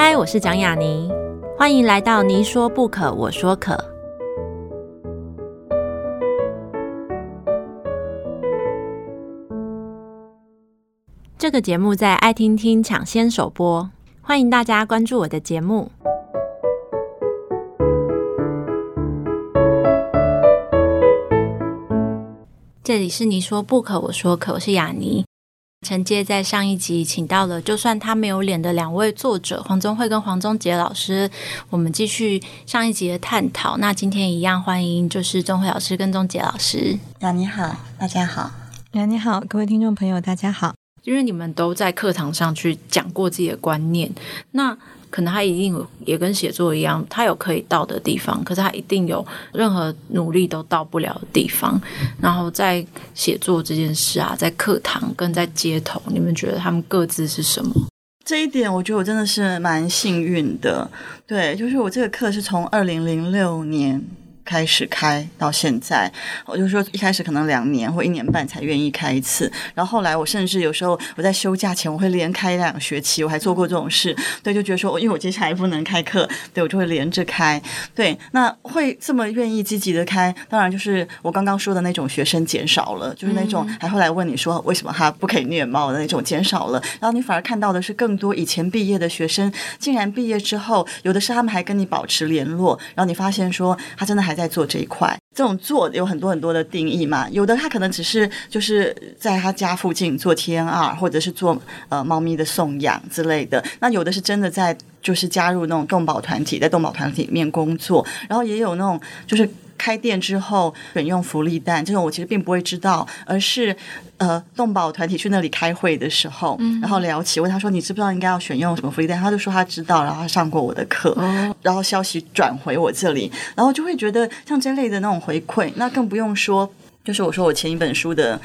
嗨，我是蒋雅妮，欢迎来到你说不可，我说可。这个节目在爱听听抢先首播，欢迎大家关注我的节目。这里是你说不可，我说可，我是雅妮。承接在上一集，请到了就算他没有脸的两位作者黄宗慧跟黄宗杰老师，我们继续上一集的探讨。那今天一样欢迎就是宗慧老师跟宗杰老师。呀，你好，大家好。呀，你好，各位听众朋友大家好。因为你们都在课堂上去讲过自己的观念，那。可能他一定也跟写作一样，他有可以到的地方，可是他一定有任何努力都到不了的地方。然后在写作这件事啊，在课堂跟在街头，你们觉得他们各自是什么？这一点我觉得我真的是蛮幸运的。对，就是我这个课是从二零零六年。开始开到现在，我就说一开始可能两年或一年半才愿意开一次，然后后来我甚至有时候我在休假前我会连开两个学期，我还做过这种事。对，就觉得说，因为我接下来不能开课，对我就会连着开。对，那会这么愿意积极的开，当然就是我刚刚说的那种学生减少了，就是那种还会来问你说为什么他不可以虐猫的那种减少了，然后你反而看到的是更多以前毕业的学生，竟然毕业之后，有的是他们还跟你保持联络，然后你发现说他真的还。在做这一块，这种做有很多很多的定义嘛。有的他可能只是就是在他家附近做 TNR，或者是做呃猫咪的送养之类的。那有的是真的在就是加入那种动保团体，在动保团体里面工作。然后也有那种就是。开店之后选用福利蛋，这种我其实并不会知道，而是呃动保团体去那里开会的时候，嗯、然后聊起，问他说：“你知不知道应该要选用什么福利蛋？”他就说他知道，然后他上过我的课，哦、然后消息转回我这里，然后就会觉得像这类的那种回馈，那更不用说，就是我说我前一本书的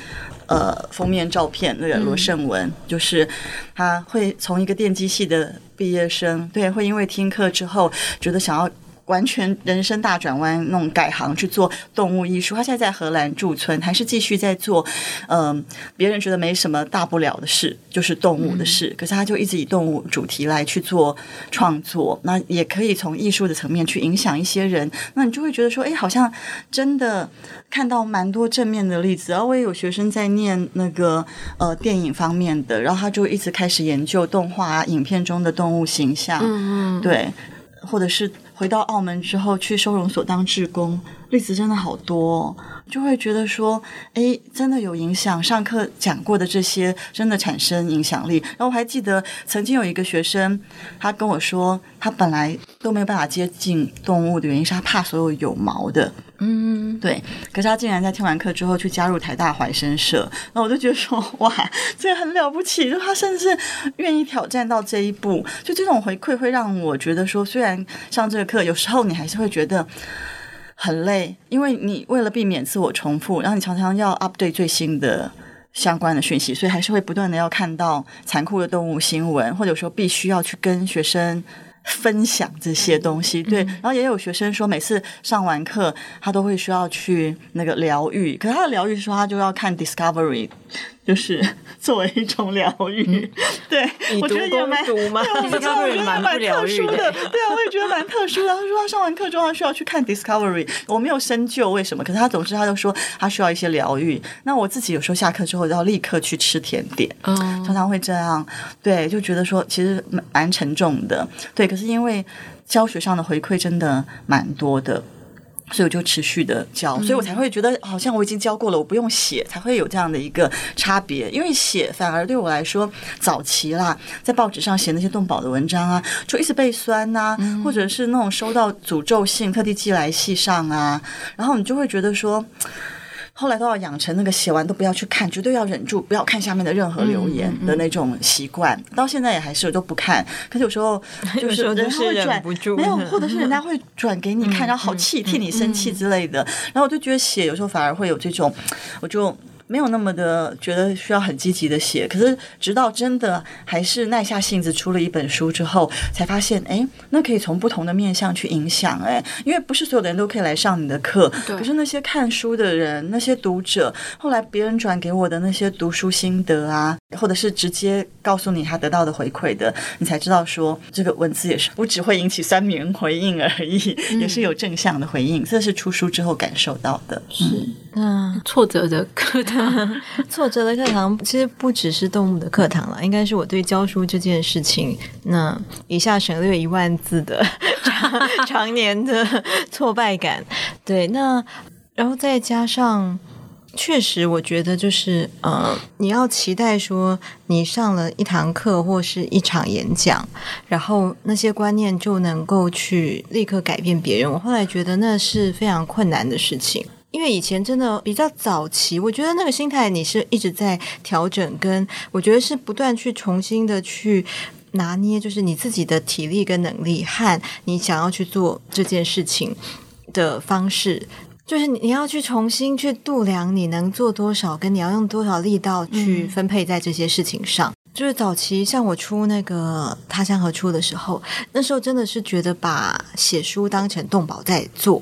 呃封面照片那个罗胜文，嗯、就是他会从一个电机系的毕业生，对，会因为听课之后觉得想要。完全人生大转弯，那种改行去做动物艺术。他现在在荷兰驻村，还是继续在做，嗯、呃，别人觉得没什么大不了的事，就是动物的事。嗯、可是他就一直以动物主题来去做创作，那也可以从艺术的层面去影响一些人。那你就会觉得说，哎，好像真的看到蛮多正面的例子。然后我也有学生在念那个呃电影方面的，然后他就一直开始研究动画影片中的动物形象，嗯嗯，对，或者是。回到澳门之后，去收容所当志工，例子真的好多哦，就会觉得说，哎，真的有影响。上课讲过的这些，真的产生影响力。然后我还记得曾经有一个学生，他跟我说，他本来都没有办法接近动物的原因是他怕所有有毛的。嗯，对。可是他竟然在听完课之后去加入台大怀生社，那我就觉得说，哇，这个很了不起。就他甚至愿意挑战到这一步，就这种回馈会让我觉得说，虽然上这个课有时候你还是会觉得很累，因为你为了避免自我重复，然后你常常要 update 最新的相关的讯息，所以还是会不断的要看到残酷的动物新闻，或者说必须要去跟学生。分享这些东西，对，然后也有学生说，每次上完课，他都会需要去那个疗愈，可是他的疗愈说，他就要看 Discovery。就是 作为一种疗愈，嗯、对，我觉得也蛮，对，我觉得蛮特殊的，对啊，我也觉得蛮特殊的。他说他上完课之后，他需要去看 Discovery，我没有深究为什么，可是他总之他就说他需要一些疗愈。那我自己有时候下课之后要立刻去吃甜点，嗯，常常会这样，对，就觉得说其实蛮沉重的，对，可是因为教学上的回馈真的蛮多的。所以我就持续的教，所以我才会觉得好像我已经教过了，我不用写，才会有这样的一个差别。因为写反而对我来说，早期啦，在报纸上写那些动保的文章啊，就一直被酸呐、啊，或者是那种收到诅咒信，特地寄来信上啊，然后你就会觉得说。后来都要养成那个写完都不要去看，绝对要忍住不要看下面的任何留言的那种习惯。嗯嗯、到现在也还是我都不看，可是有时候就是 人家会转，没有，或者是人家会转给你看，然后好气，替你生气之类的。然后我就觉得写有时候反而会有这种，我就没有那么的觉得需要很积极的写。可是直到真的还是耐下性子出了一本书之后，才发现，哎，那可以从不同的面向去影响。哎，因为不是所有的人都可以来上你的课。对。可是那些看书的人，那些读者，后来别人转给我的那些读书心得啊，或者是直接告诉你他得到的回馈的，你才知道说这个文字也是不只会引起酸民回应而已，嗯、也是有正向的回应。这是出书之后感受到的。是，那挫折的课堂，挫折的课堂其实不只是动物的课堂了，应该是我对教书这件事情，那一下省略一万字的常，常年的挫败感。对，那然后再加上。确实，我觉得就是呃，你要期待说你上了一堂课或是一场演讲，然后那些观念就能够去立刻改变别人。我后来觉得那是非常困难的事情，因为以前真的比较早期，我觉得那个心态你是一直在调整，跟我觉得是不断去重新的去拿捏，就是你自己的体力跟能力和你想要去做这件事情的方式。就是你要去重新去度量你能做多少，跟你要用多少力道去分配在这些事情上。嗯、就是早期像我出那个《他乡何处》的时候，那时候真的是觉得把写书当成动保在做，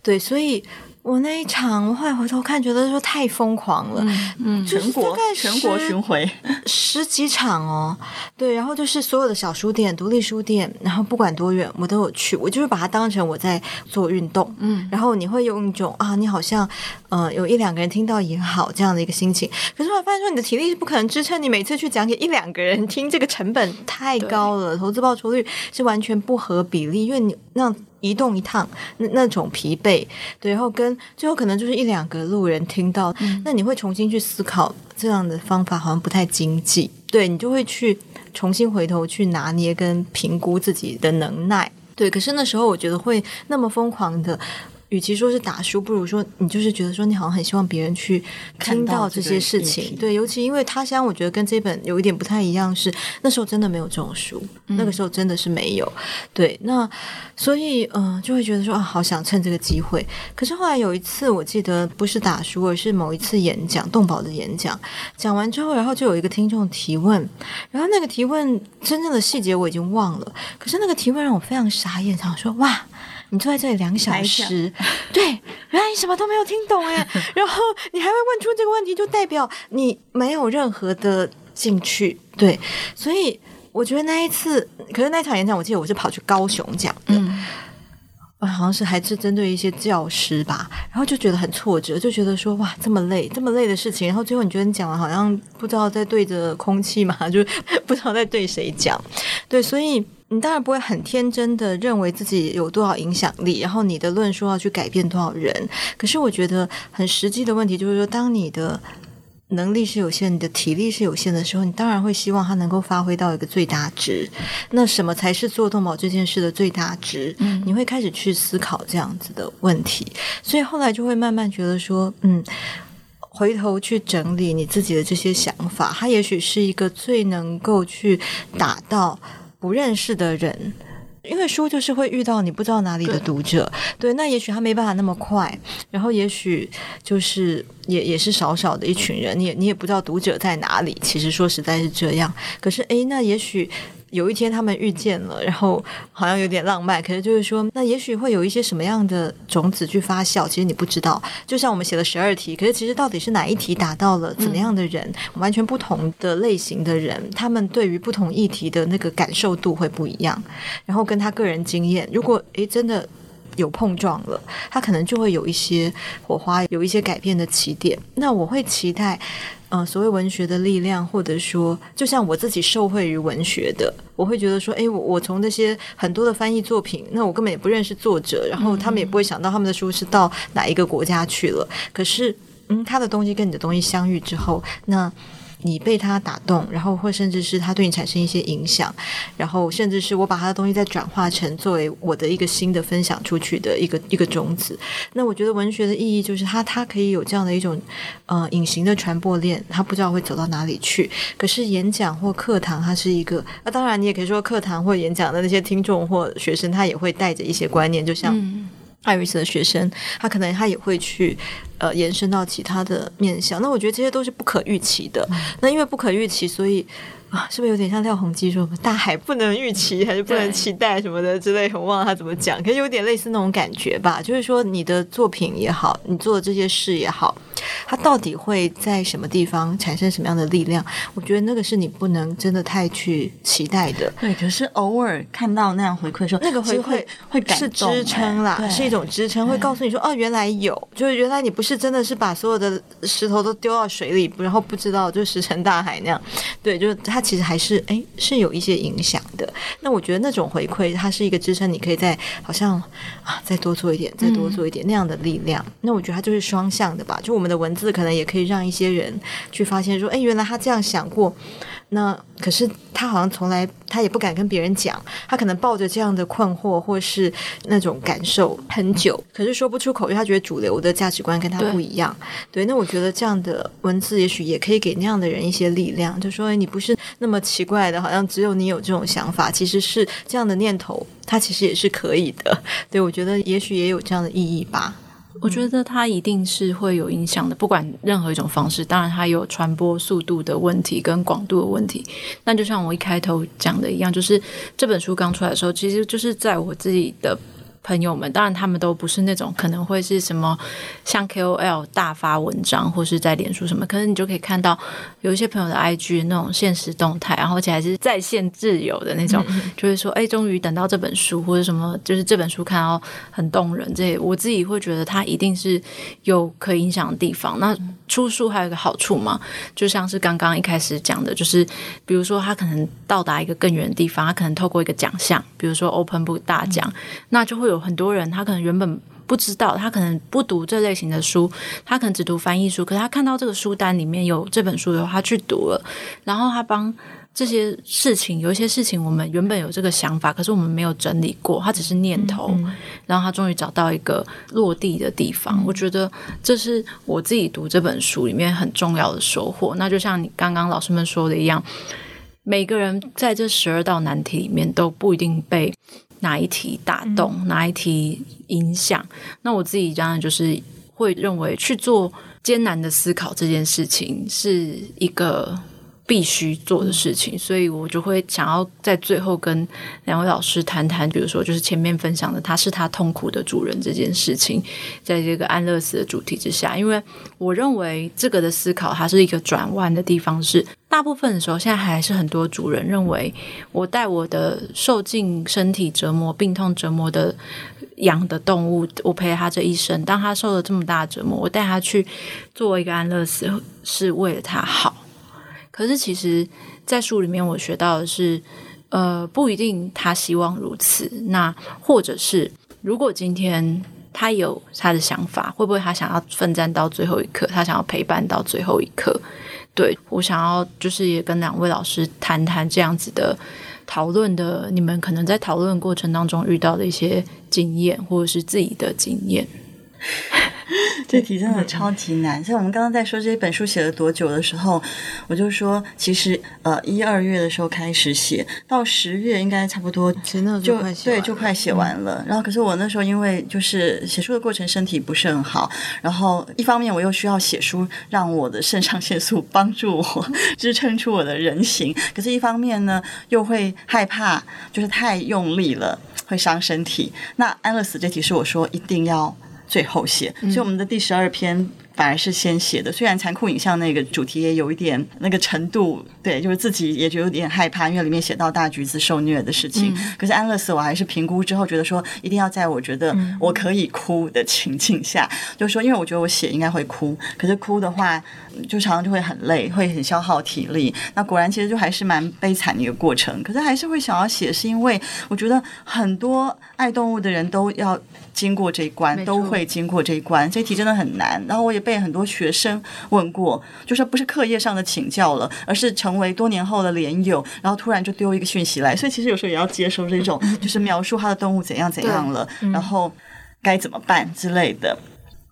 对，所以。我那一场，我后来回头看，觉得说太疯狂了。嗯，嗯就是大概全国巡回十几场哦，对，然后就是所有的小书店、独立书店，然后不管多远，我都有去。我就是把它当成我在做运动，嗯，然后你会用一种啊，你好像呃有一两个人听到也好这样的一个心情。可是我发现说，你的体力是不可能支撑你每次去讲给一两个人听，这个成本太高了，投资报酬率是完全不合比例，因为你那。移动一趟，那那种疲惫，对，然后跟最后可能就是一两个路人听到，嗯、那你会重新去思考这样的方法好像不太经济，对，你就会去重新回头去拿捏跟评估自己的能耐，对。可是那时候我觉得会那么疯狂的。与其说是打书，不如说你就是觉得说你好像很希望别人去听到这些事情，对，尤其因为他乡，我觉得跟这本有一点不太一样，是那时候真的没有这种书，嗯、那个时候真的是没有，对，那所以嗯、呃，就会觉得说啊，好想趁这个机会。可是后来有一次，我记得不是打书，而是某一次演讲，动保的演讲，讲完之后，然后就有一个听众提问，然后那个提问真正的细节我已经忘了，可是那个提问让我非常傻眼，想说哇。你坐在这里两小时，对，原来你什么都没有听懂哎，然后你还会问出这个问题，就代表你没有任何的兴趣，对，所以我觉得那一次，可是那场演讲，我记得我是跑去高雄讲的，嗯，好像是还是针对一些教师吧，然后就觉得很挫折，就觉得说哇，这么累，这么累的事情，然后最后你觉得你讲了好像不知道在对着空气嘛，就 不知道在对谁讲，对，所以。你当然不会很天真的认为自己有多少影响力，然后你的论述要去改变多少人。可是我觉得很实际的问题就是说，当你的能力是有限，你的体力是有限的时候，你当然会希望它能够发挥到一个最大值。那什么才是做动保这件事的最大值？嗯，你会开始去思考这样子的问题。所以后来就会慢慢觉得说，嗯，回头去整理你自己的这些想法，它也许是一个最能够去达到。不认识的人，因为书就是会遇到你不知道哪里的读者，对，那也许他没办法那么快，然后也许就是也也是少少的一群人，你也你也不知道读者在哪里。其实说实在是这样，可是诶，那也许。有一天他们遇见了，然后好像有点浪漫，可是就是说，那也许会有一些什么样的种子去发酵，其实你不知道。就像我们写了十二题，可是其实到底是哪一题打到了怎么样的人，完全不同的类型的人，他们对于不同议题的那个感受度会不一样。然后跟他个人经验，如果诶真的有碰撞了，他可能就会有一些火花，有一些改变的起点。那我会期待。嗯，所谓文学的力量，或者说，就像我自己受惠于文学的，我会觉得说，诶，我我从那些很多的翻译作品，那我根本也不认识作者，然后他们也不会想到他们的书是到哪一个国家去了。可是，嗯，他的东西跟你的东西相遇之后，那。你被他打动，然后或甚至是他对你产生一些影响，然后甚至是我把他的东西再转化成作为我的一个新的分享出去的一个一个种子。那我觉得文学的意义就是它它可以有这样的一种呃隐形的传播链，它不知道会走到哪里去。可是演讲或课堂，它是一个那当然你也可以说课堂或演讲的那些听众或学生，他也会带着一些观念，就像艾瑞斯的学生，他可能他也会去。呃延伸到其他的面向。那我觉得这些都是不可预期的。嗯、那因为不可预期，所以。啊，是不是有点像廖鸿基说“大海不能预期，还是不能期待”什么的之类？我忘了他怎么讲，可是有点类似那种感觉吧。就是说，你的作品也好，你做的这些事也好，它到底会在什么地方产生什么样的力量？我觉得那个是你不能真的太去期待的。对，可是偶尔看到那样回馈的时候，那个回馈会，会是支撑啦，是一种支撑，会告诉你说：“哦，原来有，就是原来你不是真的是把所有的石头都丢到水里，然后不知道就石沉大海那样。”对，就是他。其实还是哎，是有一些影响的。那我觉得那种回馈，它是一个支撑，你可以再好像啊，再多做一点，再多做一点那样的力量。嗯、那我觉得它就是双向的吧。就我们的文字可能也可以让一些人去发现说，哎，原来他这样想过。那可是他好像从来他也不敢跟别人讲，他可能抱着这样的困惑或是那种感受很久，可是说不出口，因为他觉得主流的价值观跟他不一样。对，对，那我觉得这样的文字也许也可以给那样的人一些力量，就说你不是那么奇怪的，好像只有你有这种想法，其实是这样的念头，它其实也是可以的。对，我觉得也许也有这样的意义吧。我觉得它一定是会有影响的，不管任何一种方式。当然，它有传播速度的问题跟广度的问题。那就像我一开头讲的一样，就是这本书刚出来的时候，其实就是在我自己的。朋友们，当然他们都不是那种可能会是什么像 KOL 大发文章，或是在脸书什么，可是你就可以看到有一些朋友的 IG 那种现实动态，然后而且还是在线自由的那种，嗯、就会说，哎，终于等到这本书或者什么，就是这本书看到很动人，这些我自己会觉得它一定是有可以影响的地方。那出书还有一个好处嘛，就像是刚刚一开始讲的，就是比如说他可能到达一个更远的地方，他可能透过一个奖项，比如说 Open Book 大奖，那就会有很多人，他可能原本不知道，他可能不读这类型的书，他可能只读翻译书，可是他看到这个书单里面有这本书的话，他去读了，然后他帮。这些事情，有一些事情，我们原本有这个想法，可是我们没有整理过，它只是念头。嗯嗯、然后他终于找到一个落地的地方，嗯、我觉得这是我自己读这本书里面很重要的收获。那就像你刚刚老师们说的一样，每个人在这十二道难题里面都不一定被哪一题打动，嗯、哪一题影响。那我自己当然就是会认为去做艰难的思考这件事情是一个。必须做的事情，所以我就会想要在最后跟两位老师谈谈，比如说就是前面分享的他是他痛苦的主人这件事情，在这个安乐死的主题之下，因为我认为这个的思考它是一个转弯的地方，是大部分的时候现在还是很多主人认为我带我的受尽身体折磨、病痛折磨的养的动物，我陪他这一生，当他受了这么大的折磨，我带他去做一个安乐死是为了他好。可是，其实，在书里面我学到的是，呃，不一定他希望如此。那或者是，如果今天他有他的想法，会不会他想要奋战到最后一刻？他想要陪伴到最后一刻？对，我想要就是也跟两位老师谈谈这样子的讨论的，你们可能在讨论过程当中遇到的一些经验，或者是自己的经验。这题真的超级难。像我们刚刚在说这本书写了多久的时候，我就说，其实呃一二月的时候开始写，到十月应该差不多就，就对就快写完了。然后可是我那时候因为就是写书的过程身体不是很好，然后一方面我又需要写书，让我的肾上腺素帮助我 支撑出我的人形，可是一方面呢又会害怕，就是太用力了会伤身体。那安乐死这题是我说一定要。最后写，所以我们的第十二篇。反而是先写的，虽然残酷影像那个主题也有一点那个程度，对，就是自己也觉得有点害怕，因为里面写到大橘子受虐的事情。嗯、可是安乐死，我还是评估之后觉得说，一定要在我觉得我可以哭的情境下，嗯、就是说，因为我觉得我写应该会哭，可是哭的话，就常常就会很累，会很消耗体力。那果然其实就还是蛮悲惨的一个过程。可是还是会想要写，是因为我觉得很多爱动物的人都要经过这一关，都会经过这一关。这题真的很难。然后我也被。很多学生问过，就说不是课业上的请教了，而是成为多年后的连友，然后突然就丢一个讯息来，所以其实有时候也要接受这种，就是描述他的动物怎样怎样了，嗯、然后该怎么办之类的。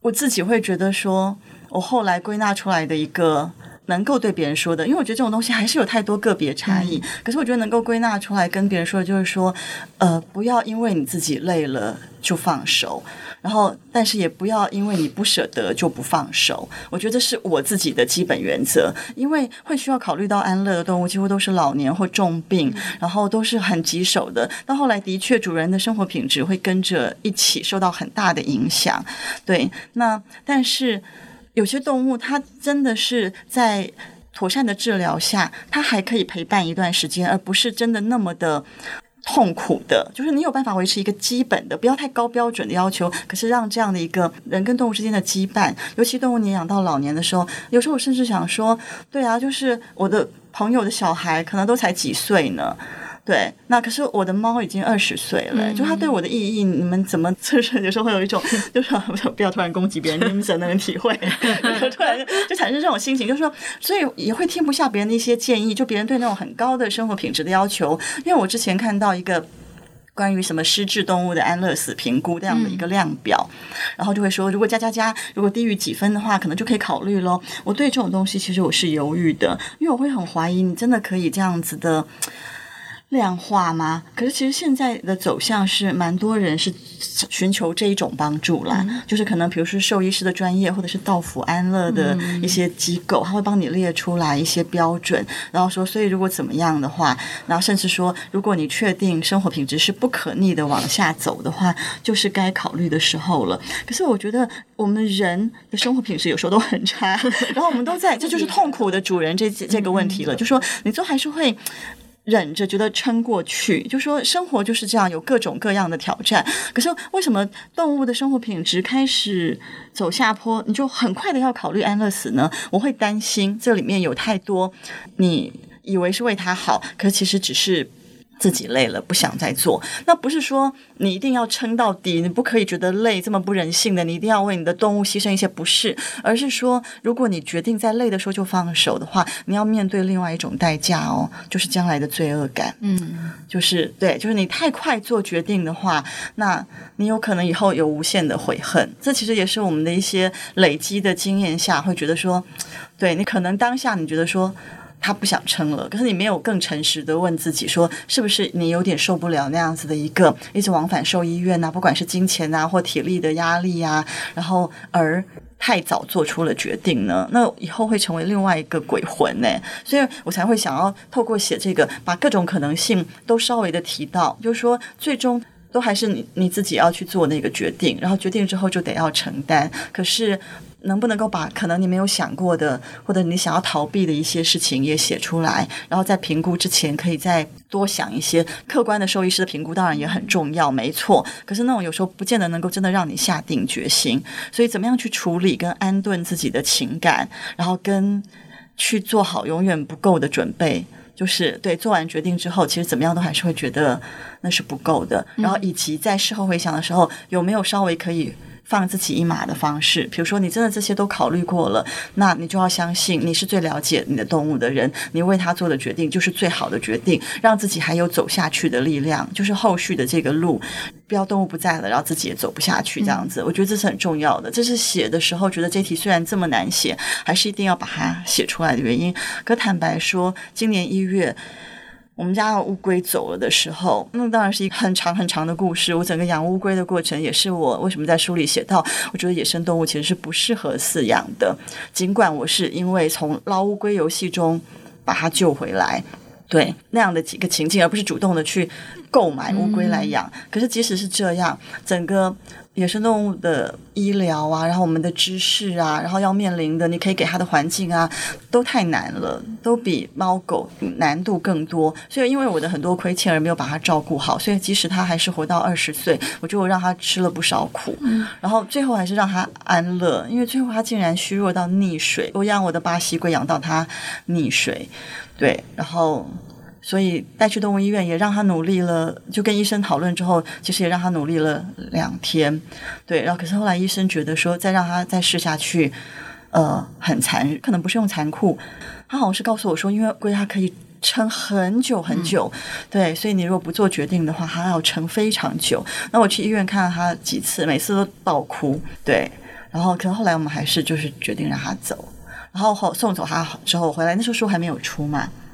我自己会觉得说，我后来归纳出来的一个能够对别人说的，因为我觉得这种东西还是有太多个别差异。嗯、可是我觉得能够归纳出来跟别人说的，就是说，呃，不要因为你自己累了就放手，然后但是也不要因为你不舍得就不放手。我觉得这是我自己的基本原则，因为会需要考虑到安乐的动物几乎都是老年或重病，然后都是很棘手的。到后来的确主人的生活品质会跟着一起受到很大的影响。对，那但是。有些动物，它真的是在妥善的治疗下，它还可以陪伴一段时间，而不是真的那么的痛苦的。就是你有办法维持一个基本的，不要太高标准的要求，可是让这样的一个人跟动物之间的羁绊，尤其动物你养到老年的时候，有时候我甚至想说，对啊，就是我的朋友的小孩可能都才几岁呢。对，那可是我的猫已经二十岁了，嗯、就它对我的意义，你们怎么就是 有时候会有一种，就是 不要突然攻击别人，你们怎能体会？突然就产生这种心情，就是说，所以也会听不下别人的一些建议，就别人对那种很高的生活品质的要求。因为我之前看到一个关于什么失智动物的安乐死评估这样的一个量表，嗯、然后就会说，如果加加加，如果低于几分的话，可能就可以考虑喽。我对这种东西其实我是犹豫的，因为我会很怀疑，你真的可以这样子的。量化吗？可是其实现在的走向是，蛮多人是寻求这一种帮助啦。嗯、就是可能比如说兽医师的专业，或者是到府安乐的一些机构，他会帮你列出来一些标准，然后说，所以如果怎么样的话，然后甚至说，如果你确定生活品质是不可逆的往下走的话，就是该考虑的时候了。可是我觉得我们人的生活品质有时候都很差，然后我们都在，这就是痛苦的主人这这个问题了，就说你都还是会。忍着，觉得撑过去，就说生活就是这样，有各种各样的挑战。可是为什么动物的生活品质开始走下坡，你就很快的要考虑安乐死呢？我会担心这里面有太多你以为是为它好，可其实只是。自己累了，不想再做。那不是说你一定要撑到底，你不可以觉得累这么不人性的，你一定要为你的动物牺牲一些，不是，而是说，如果你决定在累的时候就放手的话，你要面对另外一种代价哦，就是将来的罪恶感。嗯，就是对，就是你太快做决定的话，那你有可能以后有无限的悔恨。这其实也是我们的一些累积的经验下会觉得说，对，你可能当下你觉得说。他不想撑了，可是你没有更诚实的问自己说，是不是你有点受不了那样子的一个一直往返兽医院啊，不管是金钱啊或体力的压力啊，然后而太早做出了决定呢？那以后会成为另外一个鬼魂呢？所以我才会想要透过写这个，把各种可能性都稍微的提到，就是说最终都还是你你自己要去做那个决定，然后决定之后就得要承担。可是。能不能够把可能你没有想过的，或者你想要逃避的一些事情也写出来，然后在评估之前可以再多想一些。客观的兽医师的评估当然也很重要，没错。可是那种有时候不见得能够真的让你下定决心。所以怎么样去处理跟安顿自己的情感，然后跟去做好永远不够的准备，就是对做完决定之后，其实怎么样都还是会觉得那是不够的。然后以及在事后回想的时候，有没有稍微可以。放自己一马的方式，比如说你真的这些都考虑过了，那你就要相信你是最了解你的动物的人，你为他做的决定就是最好的决定，让自己还有走下去的力量，就是后续的这个路，不要动物不在了，然后自己也走不下去这样子。嗯、我觉得这是很重要的，这是写的时候觉得这题虽然这么难写，还是一定要把它写出来的原因。可坦白说，今年一月。我们家的乌龟走了的时候，那当然是一个很长很长的故事。我整个养乌龟的过程，也是我为什么在书里写到，我觉得野生动物其实是不适合饲养的。尽管我是因为从捞乌龟游戏中把它救回来，对那样的几个情境，而不是主动的去购买乌龟来养。可是即使是这样，整个。野生动物的医疗啊，然后我们的知识啊，然后要面临的，你可以给它的环境啊，都太难了，都比猫狗难度更多。所以，因为我的很多亏欠而没有把它照顾好，所以即使它还是活到二十岁，我就让它吃了不少苦，然后最后还是让它安乐，因为最后它竟然虚弱到溺水。我养我的巴西龟养到它溺水，对，然后。所以带去动物医院也让他努力了，就跟医生讨论之后，其实也让他努力了两天，对。然后可是后来医生觉得说，再让他再试下去，呃，很残，可能不是用残酷，他好像是告诉我说，因为龟它可以撑很久很久，嗯、对，所以你如果不做决定的话，它要撑非常久。那我去医院看了他几次，每次都爆哭，对。然后可是后来我们还是就是决定让他走。然后后送走他之后回来，那时候书还没有出嘛，嗯。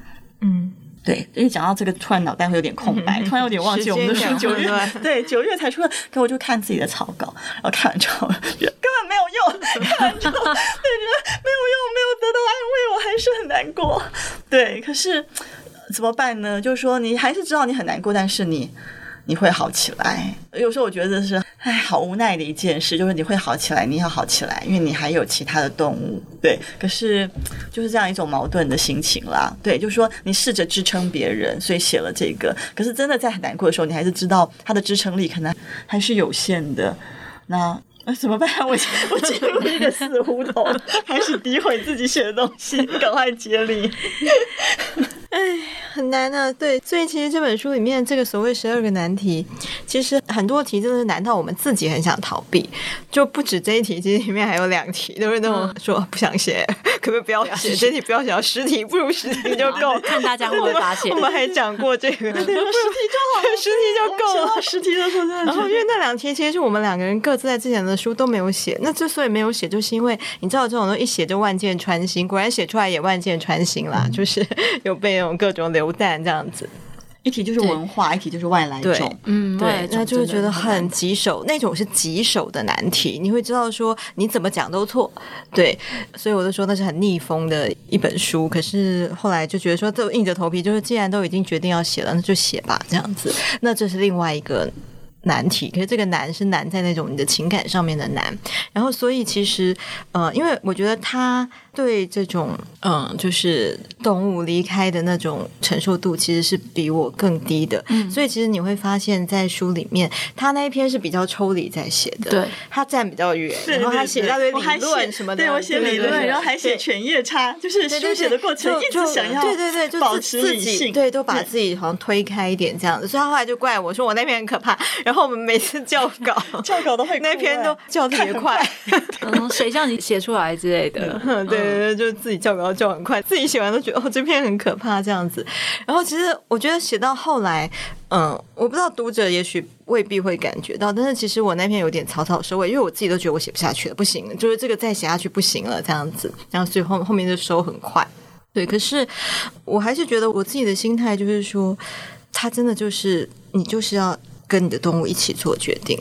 对，因为讲到这个，突然脑袋会有点空白，突然有点忘记我们的书九月，对，九月才出的，可我就看自己的草稿，然后看完之后觉得根本没有用，看完之后对，觉得没有用，没有得到安慰，我还是很难过。对，可是怎么办呢？就是说你还是知道你很难过，但是你。你会好起来。有时候我觉得是，哎，好无奈的一件事，就是你会好起来，你要好起来，因为你还有其他的动物，对。可是就是这样一种矛盾的心情啦，对，就是说你试着支撑别人，所以写了这个。可是真的在很难过的时候，你还是知道它的支撑力可能还是有限的。那那怎么办？我我进入一个死胡同，开始诋毁自己写的东西，赶快接力。哎，很难啊。对，所以其实这本书里面这个所谓十二个难题，其实很多题真的是难到我们自己很想逃避。就不止这一题，其实里面还有两题都是那种说不想写，可不可以不要写？这题不要写，十题不如十题就够。看大家会不会发现。我们还讲过这个，十题就好，十题就够了，十题的时候真的。然后因为那两题其实是我们两个人各自在之前的书都没有写。那之所以没有写，就是因为你知道这种东西一写就万箭穿心，果然写出来也万箭穿心啦，就是有被。各种流弹这样子，一提就是文化，一提就是外来种，嗯，对，那就会觉得很棘手，那种是棘手的难题，你会知道说你怎么讲都错，对，所以我就说那是很逆风的一本书。可是后来就觉得说，都硬着头皮，就是既然都已经决定要写了，那就写吧，这样子。那这是另外一个。难题，可是这个难是难在那种你的情感上面的难，然后所以其实，呃，因为我觉得他对这种，嗯、呃，就是动物离开的那种承受度，其实是比我更低的。嗯，所以其实你会发现在书里面，他那一篇是比较抽离在写的，对，他站比较远，然后他写一大堆理论什么的，对我写理论，然后还写犬夜叉，就是书写的过程一直想要对对对，就保持理性，对，都把自己好像推开一点这样子，所以他后来就怪我说我那篇很可怕，然后。然后我们每次校稿，校稿都会 那篇都校特别快，嗯，谁叫你写出来之类的？对就自己校稿校很快，自己写完都觉得哦，这篇很可怕这样子。然后其实我觉得写到后来，嗯，我不知道读者也许未必会感觉到，但是其实我那篇有点草草收尾，因为我自己都觉得我写不下去了，不行，就是这个再写下去不行了这样子。然后所以后后面就收很快，对。可是我还是觉得我自己的心态就是说，他真的就是你就是要。跟你的动物一起做决定，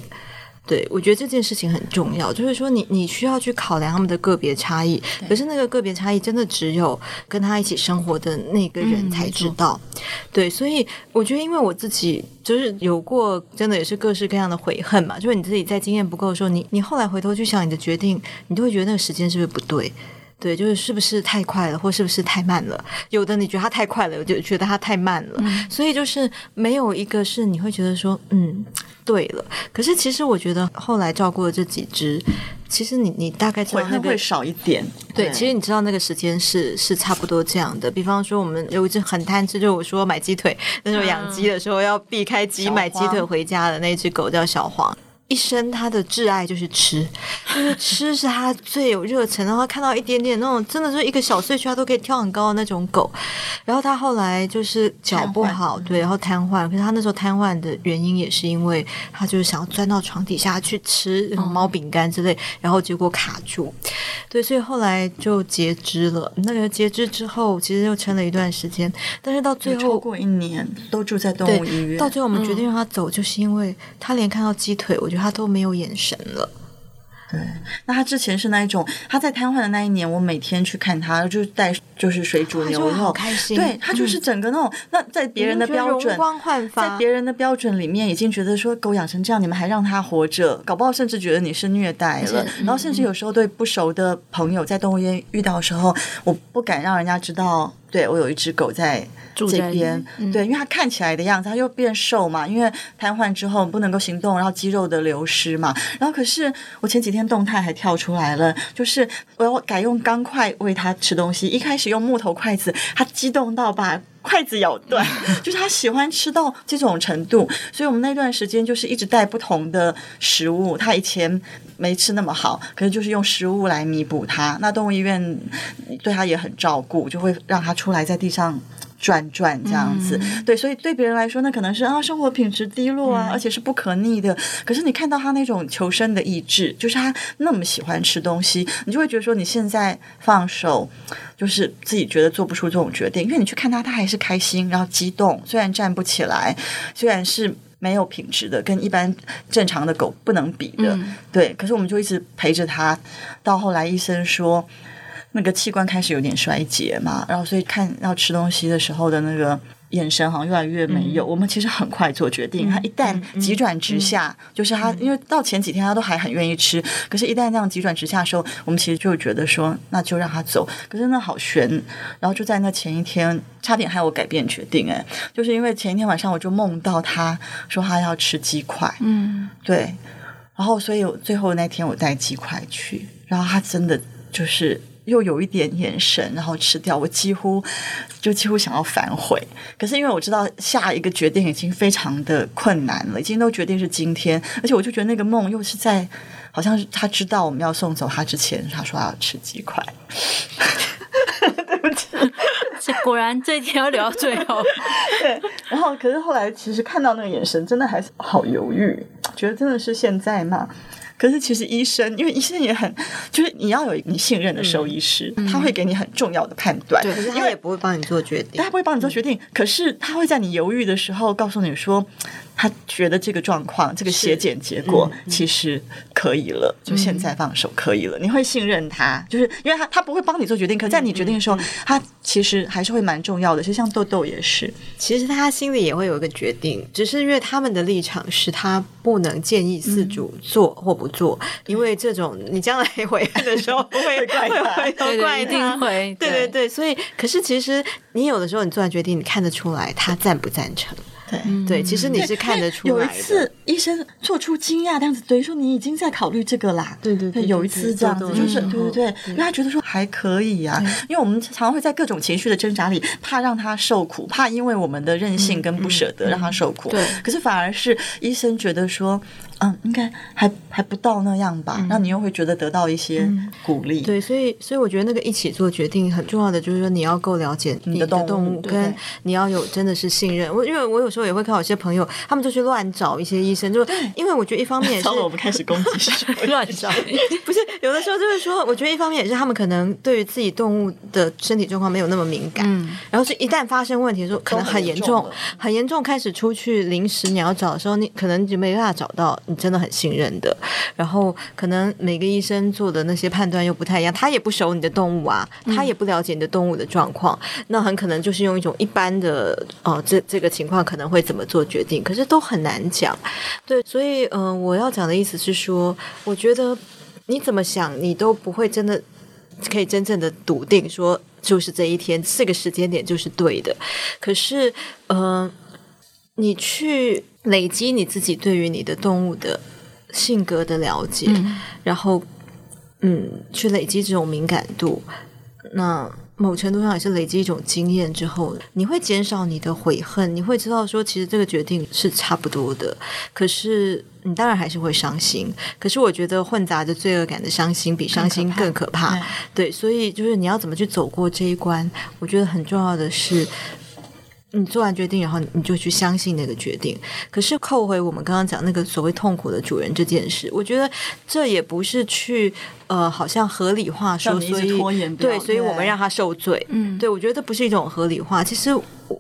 对，我觉得这件事情很重要。就是说你，你你需要去考量他们的个别差异，可是那个个别差异真的只有跟他一起生活的那个人才知道。嗯、对，所以我觉得，因为我自己就是有过，真的也是各式各样的悔恨嘛。就是你自己在经验不够的时候，你你后来回头去想你的决定，你都会觉得那个时间是不是不对？对，就是是不是太快了，或是不是太慢了？有的你觉得它太快了，我就觉得它太慢了。嗯、所以就是没有一个是你会觉得说，嗯，对了。可是其实我觉得后来照顾的这几只，其实你你大概知道那个会少一点。对，其实你知道那个时间是是差不多这样的。比方说，我们有一只很贪吃，就我说买鸡腿，那时候养鸡的时候要避开鸡，买鸡腿回家的那只狗叫小黄。一生他的挚爱就是吃，就是吃是他最有热忱。然后看到一点点那种，真的是一个小碎屑，他都可以跳很高的那种狗。然后他后来就是脚不好，对，然后瘫痪。可是他那时候瘫痪的原因也是因为他就是想要钻到床底下去吃猫饼干之类，然后结果卡住。对，所以后来就截肢了。那个截肢之后，其实又撑了一段时间，但是到最后超过一年都住在动物医院。到最后我们决定让他走，就是因为他连看到鸡腿，我觉得。他都没有眼神了。对，那他之前是那一种，他在瘫痪的那一年，我每天去看他，就带就是水煮牛肉，开心。对，他就是整个那种，嗯、那在别人的标准，光焕发在别人的标准里面，已经觉得说狗养成这样，你们还让它活着，搞不好甚至觉得你是虐待了。然后甚至有时候对不熟的朋友在动物园遇到的时候，我不敢让人家知道，对我有一只狗在。这边、嗯、对，因为它看起来的样子，它又变瘦嘛，因为瘫痪之后不能够行动，然后肌肉的流失嘛。然后可是我前几天动态还跳出来了，就是我要改用钢筷喂它吃东西，一开始用木头筷子，它激动到把筷子咬断，就是他喜欢吃到这种程度。所以我们那段时间就是一直带不同的食物，他以前没吃那么好，可是就是用食物来弥补它。那动物医院对他也很照顾，就会让他出来在地上。转转这样子。嗯、对，所以对别人来说，那可能是啊，生活品质低落啊，嗯、而且是不可逆的。可是你看到他那种求生的意志，就是他那么喜欢吃东西，你就会觉得说，你现在放手，就是自己觉得做不出这种决定，因为你去看他，他还是开心，然后激动，虽然站不起来，虽然是。没有品质的，跟一般正常的狗不能比的，嗯、对。可是我们就一直陪着它，到后来医生说那个器官开始有点衰竭嘛，然后所以看要吃东西的时候的那个。眼神好像越来越没有。嗯、我们其实很快做决定，嗯、他一旦急转直下，嗯、就是他，因为到前几天他都还很愿意吃，嗯、可是，一旦这样急转直下的时候，我们其实就觉得说，那就让他走。可是那好悬，然后就在那前一天，差点害我改变决定。哎，就是因为前一天晚上我就梦到他说他要吃鸡块，嗯，对，然后所以最后那天我带鸡块去，然后他真的就是。又有一点眼神，然后吃掉，我几乎就几乎想要反悔。可是因为我知道下一个决定已经非常的困难了，已经都决定是今天，而且我就觉得那个梦又是在，好像是他知道我们要送走他之前，他说他要吃鸡块。对不起，果然这一天要留到最后。对，然后可是后来其实看到那个眼神，真的还是好犹豫，觉得真的是现在吗？可是其实医生，因为医生也很，就是你要有你信任的兽医师，嗯、他会给你很重要的判断。对，他也不会帮你做决定，他不会帮你做决定。嗯、可是他会在你犹豫的时候告诉你说。他觉得这个状况，这个血检结果其实可以了，嗯、就现在放手可以了。嗯、你会信任他，就是因为他他不会帮你做决定，可在你决定的时候，他其实还是会蛮重要的。其实像豆豆也是，其实他心里也会有一个决定，只是因为他们的立场是他不能建议饲主做或不做，嗯、因为这种你将来回来的时候不 会怪他，会都怪一定会，对对对。所以，可是其实你有的时候你做完决定，你看得出来他赞不赞成。对对，其实你是看得出来的。有一次，医生做出惊讶的样子，等于说你已经在考虑这个啦。对对对，有一次这样子，就是对对对，因为他觉得说还可以啊。因为我们常常会在各种情绪的挣扎里，怕让他受苦，怕因为我们的任性跟不舍得让他受苦。对，可是反而是医生觉得说。嗯，应该还还不到那样吧？那、嗯、你又会觉得得到一些鼓励。嗯、对，所以所以我觉得那个一起做决定很重要的，就是说你要够了解你的动物，跟你要有真的是信任。我因为我有时候也会看到有些朋友，他们就去乱找一些医生，就因为我觉得一方面是我们开始攻击 乱找，不是有的时候就是说，我觉得一方面也是他们可能对于自己动物的身体状况没有那么敏感，嗯、然后是一旦发生问题的时候，可能很严重，很严重，开始出去临时你要找的时候，你可能就没办法找到。你真的很信任的，然后可能每个医生做的那些判断又不太一样，他也不熟你的动物啊，他也不了解你的动物的状况，嗯、那很可能就是用一种一般的哦，这这个情况可能会怎么做决定，可是都很难讲。对，所以嗯、呃，我要讲的意思是说，我觉得你怎么想，你都不会真的可以真正的笃定说，就是这一天这个时间点就是对的。可是嗯、呃，你去。累积你自己对于你的动物的性格的了解，嗯、然后嗯，去累积这种敏感度，那某程度上也是累积一种经验之后，你会减少你的悔恨，你会知道说其实这个决定是差不多的。可是你当然还是会伤心，可是我觉得混杂着罪恶感的伤心比伤心更可怕。可怕对，所以就是你要怎么去走过这一关，我觉得很重要的是。你做完决定，然后你就去相信那个决定。可是扣回我们刚刚讲那个所谓痛苦的主人这件事，我觉得这也不是去呃，好像合理化说，所以对，所以我们让他受罪。嗯，对，我觉得不是一种合理化。其实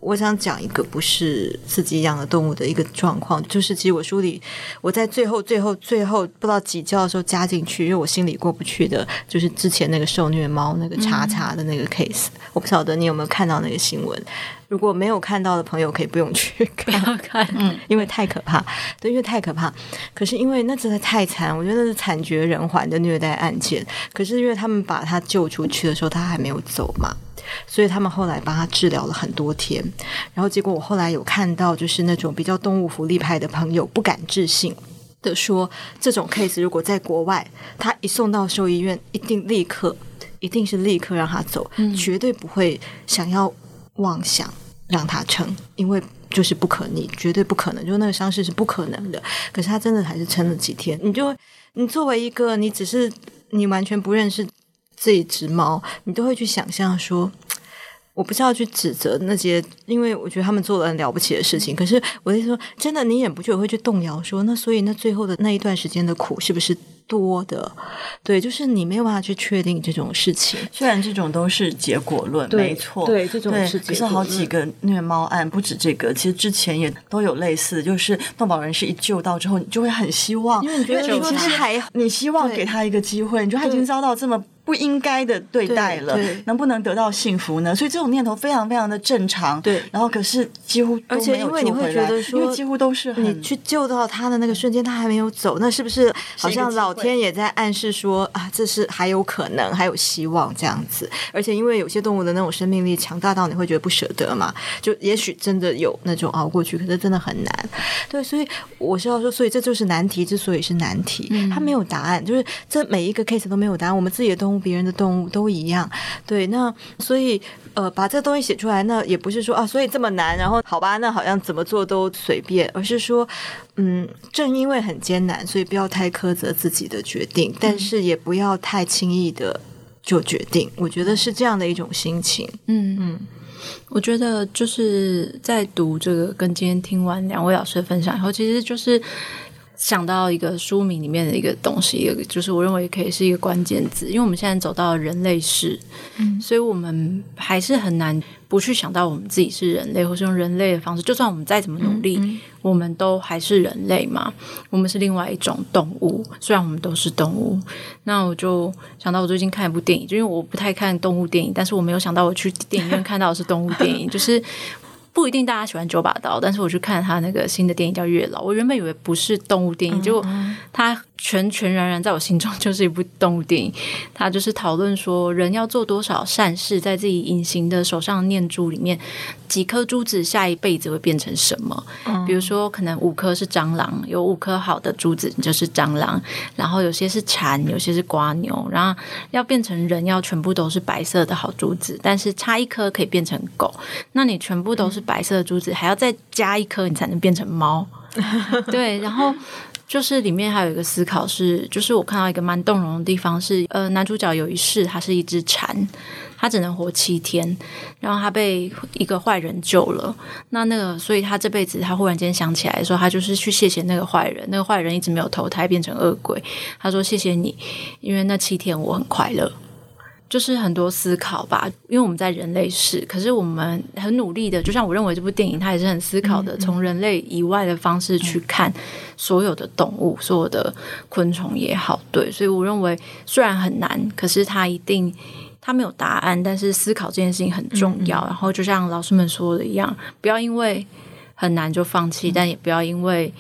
我想讲一个不是自己养的动物的一个状况，就是其实我书里我在最后、最后、最后不知道几教的时候加进去，因为我心里过不去的，就是之前那个受虐猫那个查查的那个 case，嗯，我不晓得你有没有看到那个新闻。如果没有看到的朋友，可以不用去 看，不要看，嗯，因为太可怕，对，因为太可怕。可是因为那真的太惨，我觉得那是惨绝人寰的虐待案件。可是因为他们把他救出去的时候，他还没有走嘛，所以他们后来帮他治疗了很多天。然后结果我后来有看到，就是那种比较动物福利派的朋友不敢置信的说，这种 case 如果在国外，他一送到兽医院，一定立刻，一定是立刻让他走，嗯，绝对不会想要妄想。让他撑，因为就是不可逆，绝对不可能，就那个伤势是不可能的。可是他真的还是撑了几天。你就你作为一个，你只是你完全不认识这一只猫，你都会去想象说，我不是要去指责那些，因为我觉得他们做了很了不起的事情。可是我在说，真的，你忍不住也会去动摇，说那所以那最后的那一段时间的苦是不是多的？对，就是你没有办法去确定这种事情。虽然这种都是结果论，没错，对，这种是结果论。可是好几个虐猫案不止这个，其实之前也都有类似，就是动保人士一救到之后，你就会很希望，因为你觉得你说他还，你希望给他一个机会，你觉得他已经遭到这么。不应该的对待了，能不能得到幸福呢？所以这种念头非常非常的正常。对，然后可是几乎而且因为你会觉得说，因为几乎都是你去救到他的那个瞬间，他还没有走，那是不是好像老天也在暗示说啊，这是还有可能，还有希望这样子？而且因为有些动物的那种生命力强大到你会觉得不舍得嘛，就也许真的有那种熬过去，可是真的很难。对，所以我是要说，所以这就是难题之所以是难题，它没有答案，就是这每一个 case 都没有答案。我们自己的动物，别人的动物。都一样，对，那所以呃，把这个东西写出来，那也不是说啊，所以这么难，然后好吧，那好像怎么做都随便，而是说，嗯，正因为很艰难，所以不要太苛责自己的决定，但是也不要太轻易的就决定，我觉得是这样的一种心情。嗯嗯，我觉得就是在读这个，跟今天听完两位老师的分享以后，其实就是。想到一个书名里面的一个东西，一个就是我认为可以是一个关键字，因为我们现在走到了人类世，嗯，所以我们还是很难不去想到我们自己是人类，或是用人类的方式。就算我们再怎么努力，嗯嗯，我们都还是人类嘛，我们是另外一种动物。虽然我们都是动物，那我就想到我最近看一部电影，就因为我不太看动物电影，但是我没有想到我去电影院看到的是动物电影，就是。不一定大家喜欢九把刀，但是我去看他那个新的电影叫《月老》，我原本以为不是动物电影，结果他全全然然在我心中就是一部动物电影。他就是讨论说，人要做多少善事，在自己隐形的手上念珠里面，几颗珠子下一辈子会变成什么？比如说，可能五颗是蟑螂，有五颗好的珠子你就是蟑螂；然后有些是蝉，有些是瓜牛。然后要变成人，要全部都是白色的好珠子，但是差一颗可以变成狗。那你全部都是。白色的珠子还要再加一颗，你才能变成猫。对，然后就是里面还有一个思考是，就是我看到一个蛮动容的地方是，呃，男主角有一世他是一只蝉，他只能活七天，然后他被一个坏人救了。那那个，所以他这辈子他忽然间想起来说，他就是去谢谢那个坏人。那个坏人一直没有投胎变成恶鬼，他说谢谢你，因为那七天我很快乐。就是很多思考吧，因为我们在人类世，可是我们很努力的，就像我认为这部电影，它也是很思考的，从人类以外的方式去看所有的动物，所有的昆虫也好，对，所以我认为虽然很难，可是它一定它没有答案，但是思考这件事情很重要。然后就像老师们说的一样，不要因为很难就放弃，但也不要因为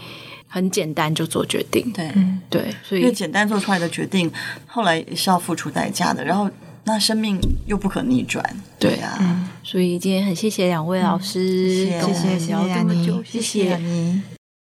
很简单就做决定。对对，所以因为简单做出来的决定，后来也是要付出代价的。然后。那生命又不可逆转，对啊，嗯，所以今天很谢谢两位老师，谢谢，谢谢，聊这么久，谢谢，谢谢你。